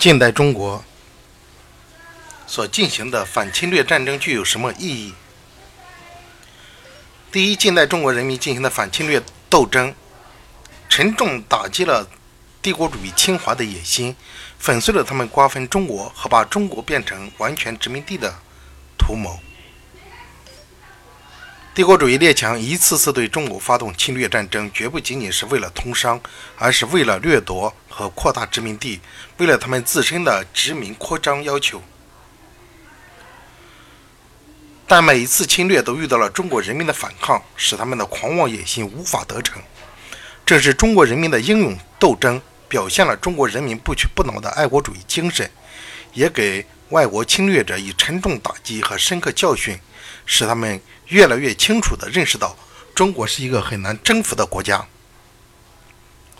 近代中国所进行的反侵略战争具有什么意义？第一，近代中国人民进行的反侵略斗争，沉重打击了帝国主义侵华的野心，粉碎了他们瓜分中国和把中国变成完全殖民地的图谋。帝国主义列强一次次对中国发动侵略战争，绝不仅仅是为了通商，而是为了掠夺和扩大殖民地，为了他们自身的殖民扩张要求。但每一次侵略都遇到了中国人民的反抗，使他们的狂妄野心无法得逞。这是中国人民的英勇斗争，表现了中国人民不屈不挠的爱国主义精神，也给外国侵略者以沉重打击和深刻教训，使他们。越来越清楚地认识到，中国是一个很难征服的国家。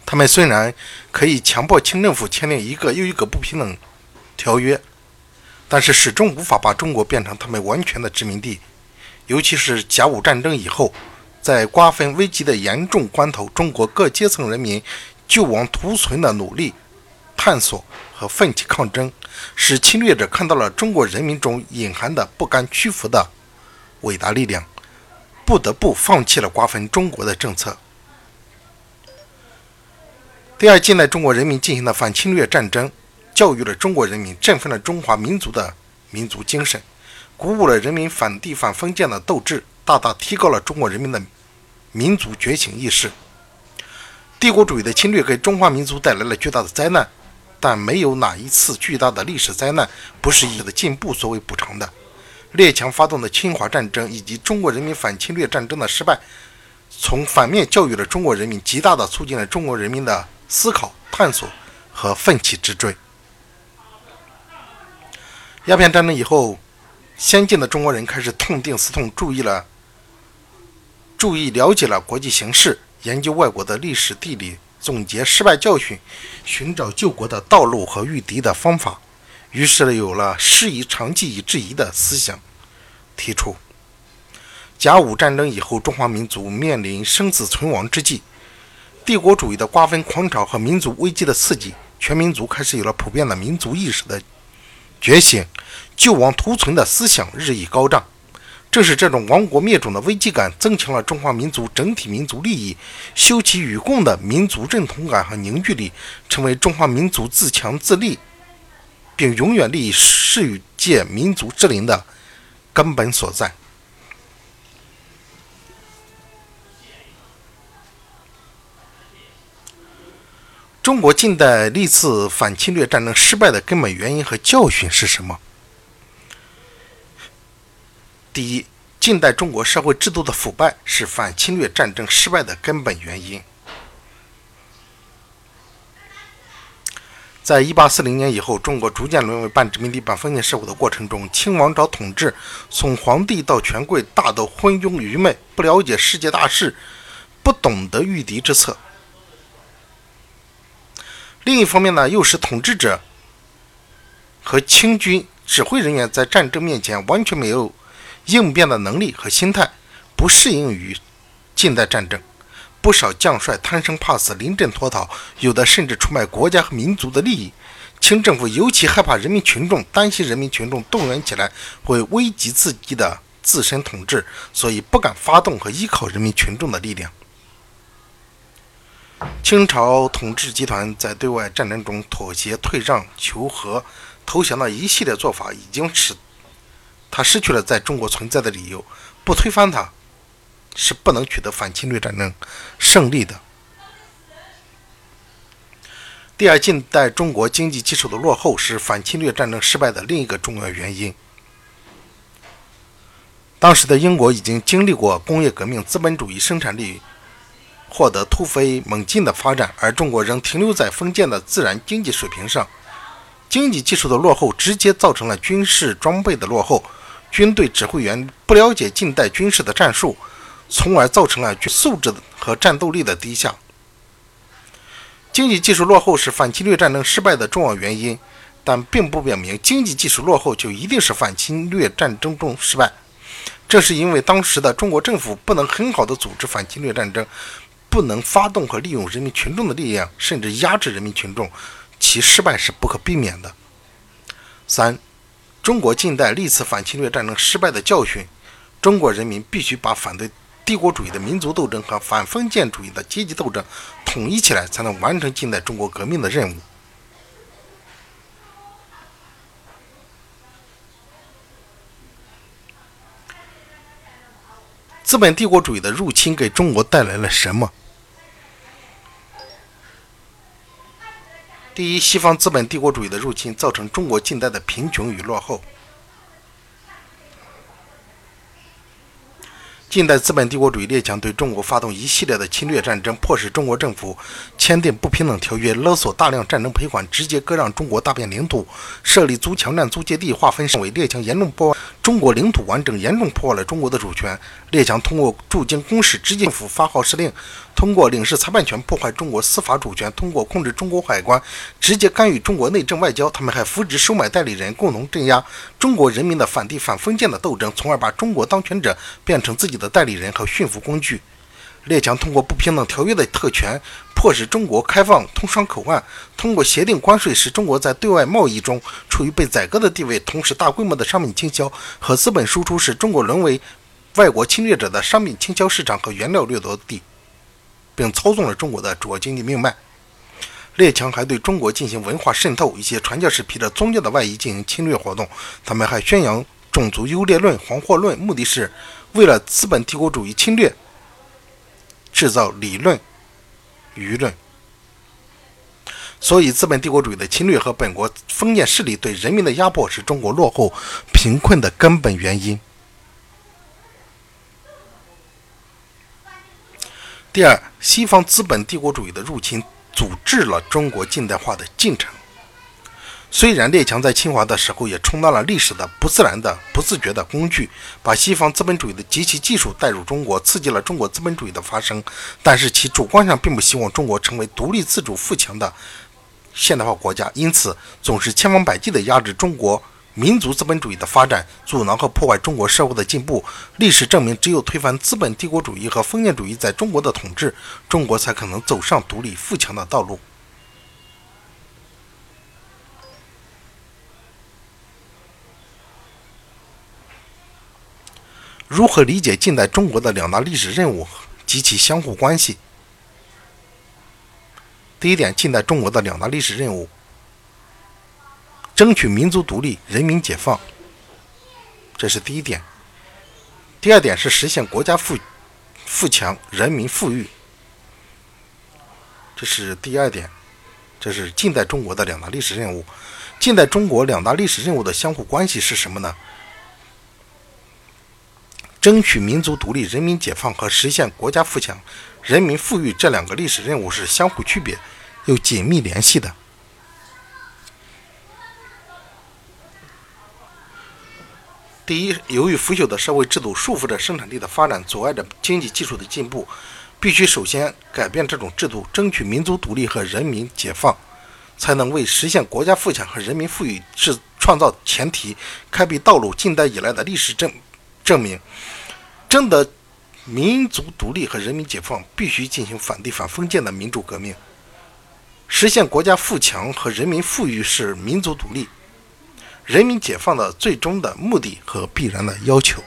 他们虽然可以强迫清政府签订一个又一个不平等条约，但是始终无法把中国变成他们完全的殖民地。尤其是甲午战争以后，在瓜分危机的严重关头，中国各阶层人民救亡图存的努力、探索和奋起抗争，使侵略者看到了中国人民中隐含的不甘屈服的。伟大力量不得不放弃了瓜分中国的政策。第二，近代中国人民进行的反侵略战争，教育了中国人民，振奋了中华民族的民族精神，鼓舞了人民反帝反封建的斗志，大大提高了中国人民的民族觉醒意识。帝国主义的侵略给中华民族带来了巨大的灾难，但没有哪一次巨大的历史灾难不是以的进步作为补偿的。列强发动的侵华战争以及中国人民反侵略战争的失败，从反面教育了中国人民，极大地促进了中国人民的思考、探索和奋起直追。鸦片战争以后，先进的中国人开始痛定思痛，注意了，注意了解了国际形势，研究外国的历史地理，总结失败教训，寻找救国的道路和御敌的方法。于是有了“师夷长技以制夷”的思想提出。甲午战争以后，中华民族面临生死存亡之际，帝国主义的瓜分狂潮和民族危机的刺激，全民族开始有了普遍的民族意识的觉醒，救亡图存的思想日益高涨。正是这种亡国灭种的危机感，增强了中华民族整体民族利益、休戚与共的民族认同感和凝聚力，成为中华民族自强自立。并永远立世界民族之林的根本所在。中国近代历次反侵略战争失败的根本原因和教训是什么？第一，近代中国社会制度的腐败是反侵略战争失败的根本原因。在一八四零年以后，中国逐渐沦为半殖民地半封建社会的过程中，清王朝统治从皇帝到权贵大都昏庸愚昧，不了解世界大势，不懂得御敌之策。另一方面呢，又使统治者和清军指挥人员在战争面前完全没有应变的能力和心态，不适应于近代战争。不少将帅贪生怕死、临阵脱逃，有的甚至出卖国家和民族的利益。清政府尤其害怕人民群众，担心人民群众动员起来会危及自己的自身统治，所以不敢发动和依靠人民群众的力量。清朝统治集团在对外战争中妥协、退让、求和、投降的一系列做法，已经使他失去了在中国存在的理由。不推翻他。是不能取得反侵略战争胜利的。第二，近代中国经济基础的落后是反侵略战争失败的另一个重要原因。当时的英国已经经历过工业革命，资本主义生产力获得突飞猛进的发展，而中国仍停留在封建的自然经济水平上，经济技术的落后直接造成了军事装备的落后，军队指挥员不了解近代军事的战术。从而造成了素质和战斗力的低下。经济技术落后是反侵略战争失败的重要原因，但并不表明经济技术落后就一定是反侵略战争中失败。正是因为当时的中国政府不能很好的组织反侵略战争，不能发动和利用人民群众的力量，甚至压制人民群众，其失败是不可避免的。三，中国近代历次反侵略战争失败的教训，中国人民必须把反对帝国主义的民族斗争和反封建主义的阶级斗争统一起来，才能完成近代中国革命的任务。资本帝国主义的入侵给中国带来了什么？第一，西方资本帝国主义的入侵造成中国近代的贫穷与落后。近代资本帝国主义列强对中国发动一系列的侵略战争，迫使中国政府签订不平等条约，勒索大量战争赔款，直接割让中国大片领土，设立租强占租界地，划分省为，列强严重破坏中国领土完整，严重破坏了中国的主权。列强通过驻京公使、直接政府发号施令，通过领事裁判权破坏中国司法主权，通过控制中国海关，直接干预中国内政外交。他们还扶植、收买代理人，共同镇压中国人民的反帝反封建的斗争，从而把中国当权者变成自己的代理人和驯服工具。列强通过不平等条约的特权，迫使中国开放通商口岸，通过协定关税，使中国在对外贸易中处于被宰割的地位，同时大规模的商品倾销和资本输出，使中国沦为外国侵略者的商品倾销市场和原料掠夺地，并操纵了中国的主要经济命脉。列强还对中国进行文化渗透，一些传教士披着宗教的外衣进行侵略活动，他们还宣扬种族优劣论、黄祸论，目的是为了资本帝国主义侵略。制造理论、舆论，所以资本帝国主义的侵略和本国封建势力对人民的压迫是中国落后、贫困的根本原因。第二，西方资本帝国主义的入侵阻滞了中国近代化的进程。虽然列强在侵华的时候也充当了历史的不自然的、不自觉的工具，把西方资本主义的极其技术带入中国，刺激了中国资本主义的发生，但是其主观上并不希望中国成为独立自主富强的现代化国家，因此总是千方百计地压制中国民族资本主义的发展，阻挠和破坏中国社会的进步。历史证明，只有推翻资本帝国主义和封建主义在中国的统治，中国才可能走上独立富强的道路。如何理解近代中国的两大历史任务及其相互关系？第一点，近代中国的两大历史任务：争取民族独立、人民解放，这是第一点；第二点是实现国家富富强、人民富裕，这是第二点。这是近代中国的两大历史任务。近代中国两大历史任务的相互关系是什么呢？争取民族独立、人民解放和实现国家富强、人民富裕这两个历史任务是相互区别又紧密联系的。第一，由于腐朽的社会制度束缚着生产力的发展，阻碍着经济技术的进步，必须首先改变这种制度，争取民族独立和人民解放，才能为实现国家富强和人民富裕制创造前提、开辟道路。近代以来的历史证。证明，争得民族独立和人民解放，必须进行反帝反封建的民主革命。实现国家富强和人民富裕是民族独立、人民解放的最终的目的和必然的要求。